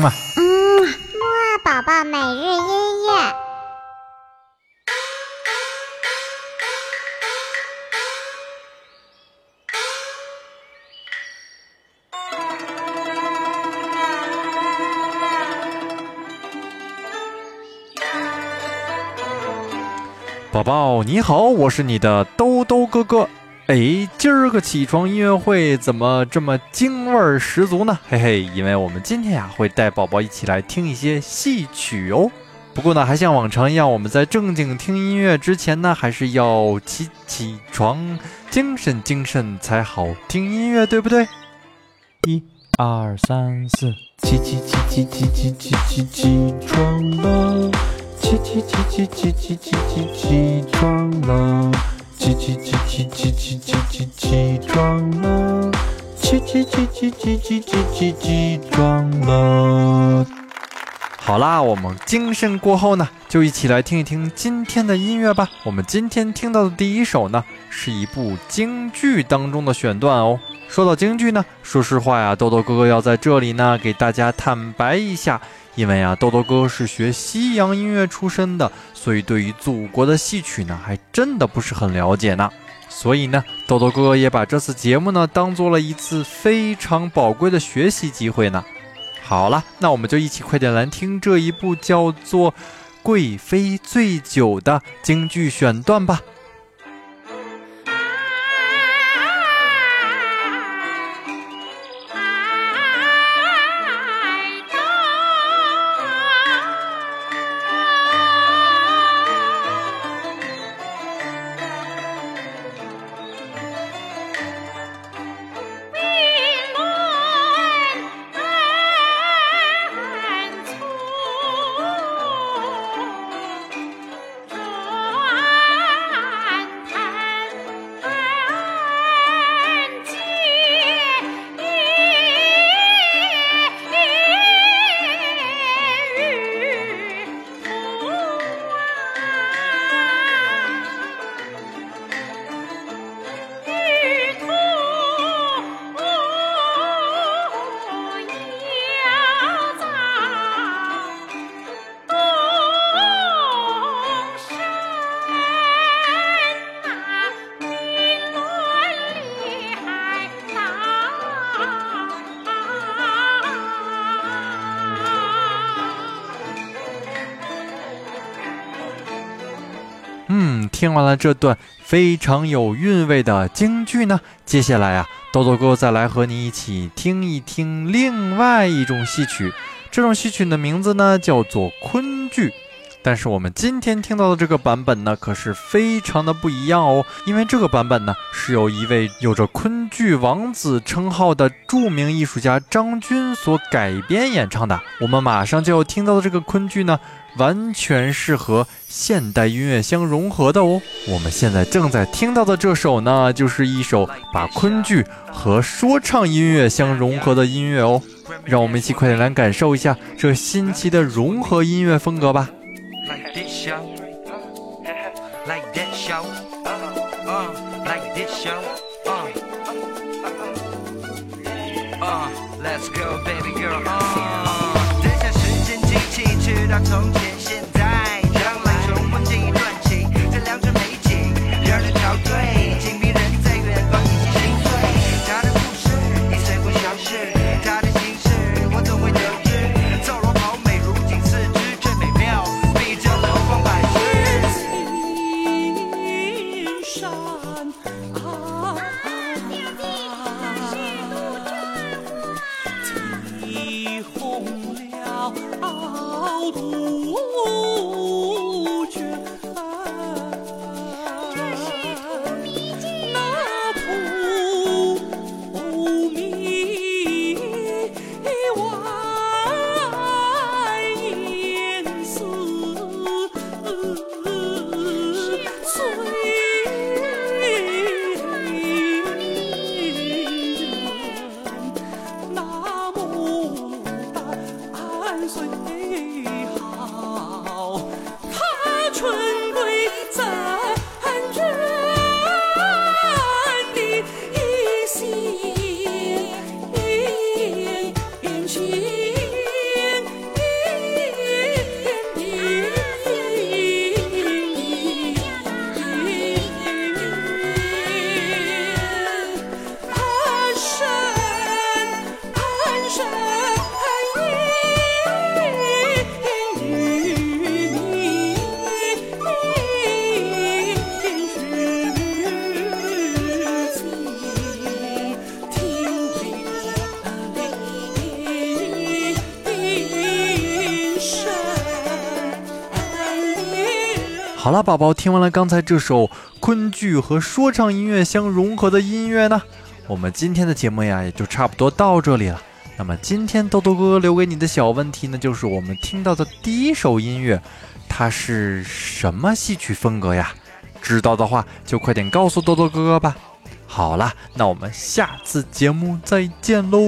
嘛。嗯，木二宝宝每日音乐。宝宝你好，我是你的兜兜哥哥。哎，今儿个起床音乐会怎么这么京味儿十足呢？嘿嘿，因为我们今天呀会带宝宝一起来听一些戏曲哦。不过呢，还像往常一样，我们在正经听音乐之前呢，还是要起起床，精神精神才好听音乐，对不对？一、二、三、四，起起起起起起起起起床了，起起起起起起起起起床了。起起起起起起起起起床了！起起起起起起起起起床了！好啦，我们精神过后呢，就一起来听一听今天的音乐吧。我们今天听到的第一首呢，是一部京剧当中的选段哦。说到京剧呢，说实话呀，豆豆哥哥要在这里呢，给大家坦白一下。因为啊，豆豆哥是学西洋音乐出身的，所以对于祖国的戏曲呢，还真的不是很了解呢。所以呢，豆豆哥也把这次节目呢，当做了一次非常宝贵的学习机会呢。好了，那我们就一起快点来听这一部叫做《贵妃醉酒》的京剧选段吧。嗯，听完了这段非常有韵味的京剧呢，接下来啊，豆豆哥再来和你一起听一听另外一种戏曲。这种戏曲的名字呢叫做昆剧，但是我们今天听到的这个版本呢，可是非常的不一样哦。因为这个版本呢，是由一位有着昆剧王子称号的著名艺术家张军所改编演唱的。我们马上就要听到的这个昆剧呢。完全是和现代音乐相融合的哦。我们现在正在听到的这首呢，就是一首把昆剧和说唱音乐相融合的音乐哦。让我们一起快点来感受一下这新奇的融合音乐风格吧。从前、现在、将来，重温这一段情，这两支美景，让人陶醉。亲密人在远方，一起心碎。他的故事已随风消失，他的心事我总会得知。奏罗好美，如锦似织，最美妙，比这流光百世。青山啊，起红了杜鹃。好了，宝宝，听完了刚才这首昆剧和说唱音乐相融合的音乐呢，我们今天的节目呀也就差不多到这里了。那么今天豆豆哥哥留给你的小问题呢，就是我们听到的第一首音乐，它是什么戏曲风格呀？知道的话就快点告诉豆豆哥哥吧。好了，那我们下次节目再见喽。